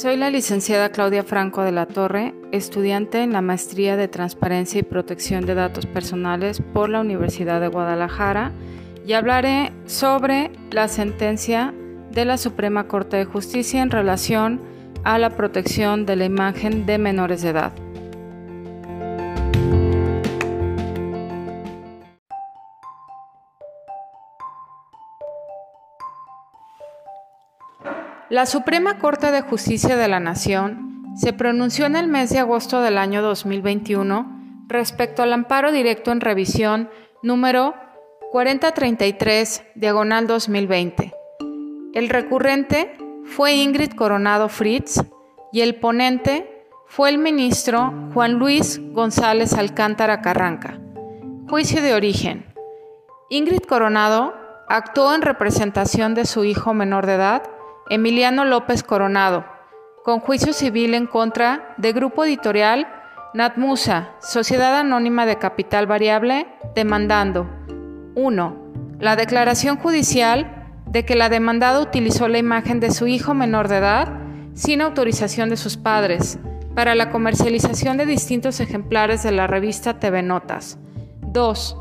Soy la licenciada Claudia Franco de la Torre, estudiante en la Maestría de Transparencia y Protección de Datos Personales por la Universidad de Guadalajara y hablaré sobre la sentencia de la Suprema Corte de Justicia en relación a la protección de la imagen de menores de edad. La Suprema Corte de Justicia de la Nación se pronunció en el mes de agosto del año 2021 respecto al amparo directo en revisión número 4033, diagonal 2020. El recurrente fue Ingrid Coronado Fritz y el ponente fue el ministro Juan Luis González Alcántara Carranca. Juicio de origen. Ingrid Coronado actuó en representación de su hijo menor de edad, Emiliano López Coronado, con juicio civil en contra de Grupo Editorial Natmusa, Sociedad Anónima de Capital Variable, demandando 1. La declaración judicial de que la demandada utilizó la imagen de su hijo menor de edad sin autorización de sus padres para la comercialización de distintos ejemplares de la revista TV Notas. 2.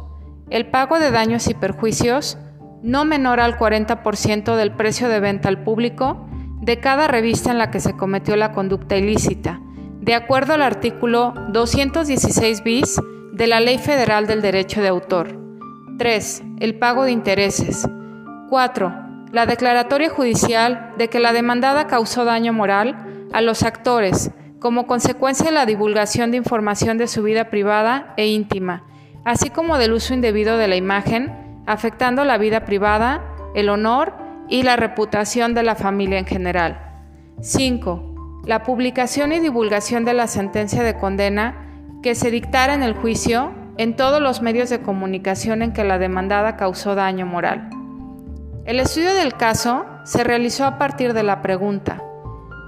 El pago de daños y perjuicios no menor al 40% del precio de venta al público de cada revista en la que se cometió la conducta ilícita, de acuerdo al artículo 216 bis de la Ley Federal del Derecho de Autor. 3. El pago de intereses. 4. La declaratoria judicial de que la demandada causó daño moral a los actores como consecuencia de la divulgación de información de su vida privada e íntima, así como del uso indebido de la imagen afectando la vida privada, el honor y la reputación de la familia en general. 5. La publicación y divulgación de la sentencia de condena que se dictara en el juicio en todos los medios de comunicación en que la demandada causó daño moral. El estudio del caso se realizó a partir de la pregunta.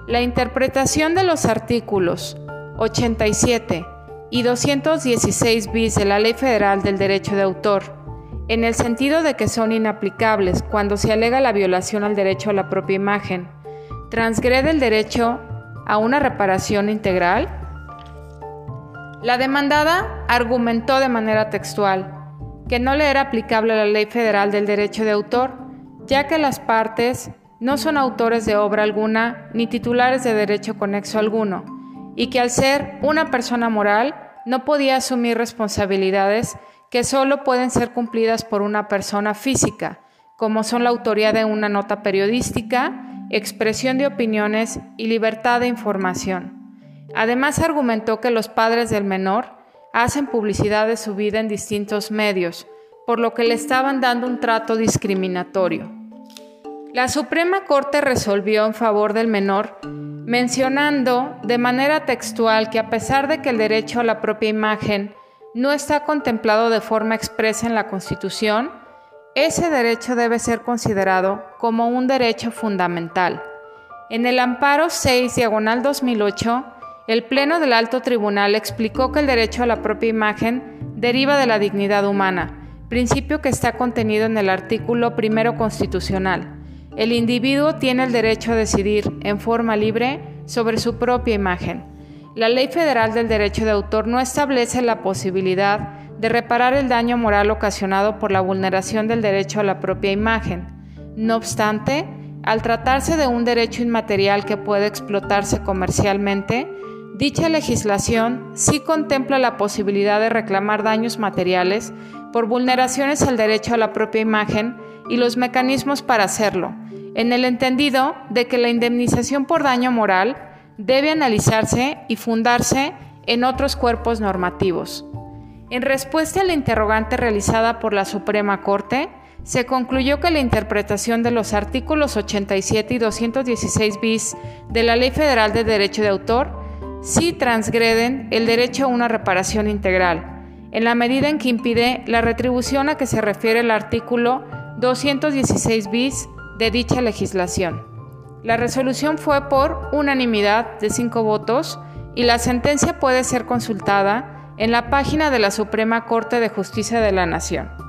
La interpretación de los artículos 87 y 216 bis de la Ley Federal del Derecho de Autor en el sentido de que son inaplicables cuando se alega la violación al derecho a la propia imagen, transgrede el derecho a una reparación integral? La demandada argumentó de manera textual que no le era aplicable la ley federal del derecho de autor, ya que las partes no son autores de obra alguna ni titulares de derecho conexo alguno, y que al ser una persona moral no podía asumir responsabilidades que solo pueden ser cumplidas por una persona física, como son la autoría de una nota periodística, expresión de opiniones y libertad de información. Además argumentó que los padres del menor hacen publicidad de su vida en distintos medios, por lo que le estaban dando un trato discriminatorio. La Suprema Corte resolvió en favor del menor, mencionando de manera textual que a pesar de que el derecho a la propia imagen no está contemplado de forma expresa en la Constitución, ese derecho debe ser considerado como un derecho fundamental. En el amparo 6 diagonal 2008, el Pleno del Alto Tribunal explicó que el derecho a la propia imagen deriva de la dignidad humana, principio que está contenido en el artículo primero constitucional. El individuo tiene el derecho a decidir en forma libre sobre su propia imagen. La Ley Federal del Derecho de Autor no establece la posibilidad de reparar el daño moral ocasionado por la vulneración del derecho a la propia imagen. No obstante, al tratarse de un derecho inmaterial que puede explotarse comercialmente, dicha legislación sí contempla la posibilidad de reclamar daños materiales por vulneraciones al derecho a la propia imagen y los mecanismos para hacerlo, en el entendido de que la indemnización por daño moral debe analizarse y fundarse en otros cuerpos normativos. En respuesta a la interrogante realizada por la Suprema Corte, se concluyó que la interpretación de los artículos 87 y 216 bis de la Ley Federal de Derecho de Autor sí transgreden el derecho a una reparación integral, en la medida en que impide la retribución a que se refiere el artículo 216 bis de dicha legislación. La resolución fue por unanimidad de cinco votos y la sentencia puede ser consultada en la página de la Suprema Corte de Justicia de la Nación.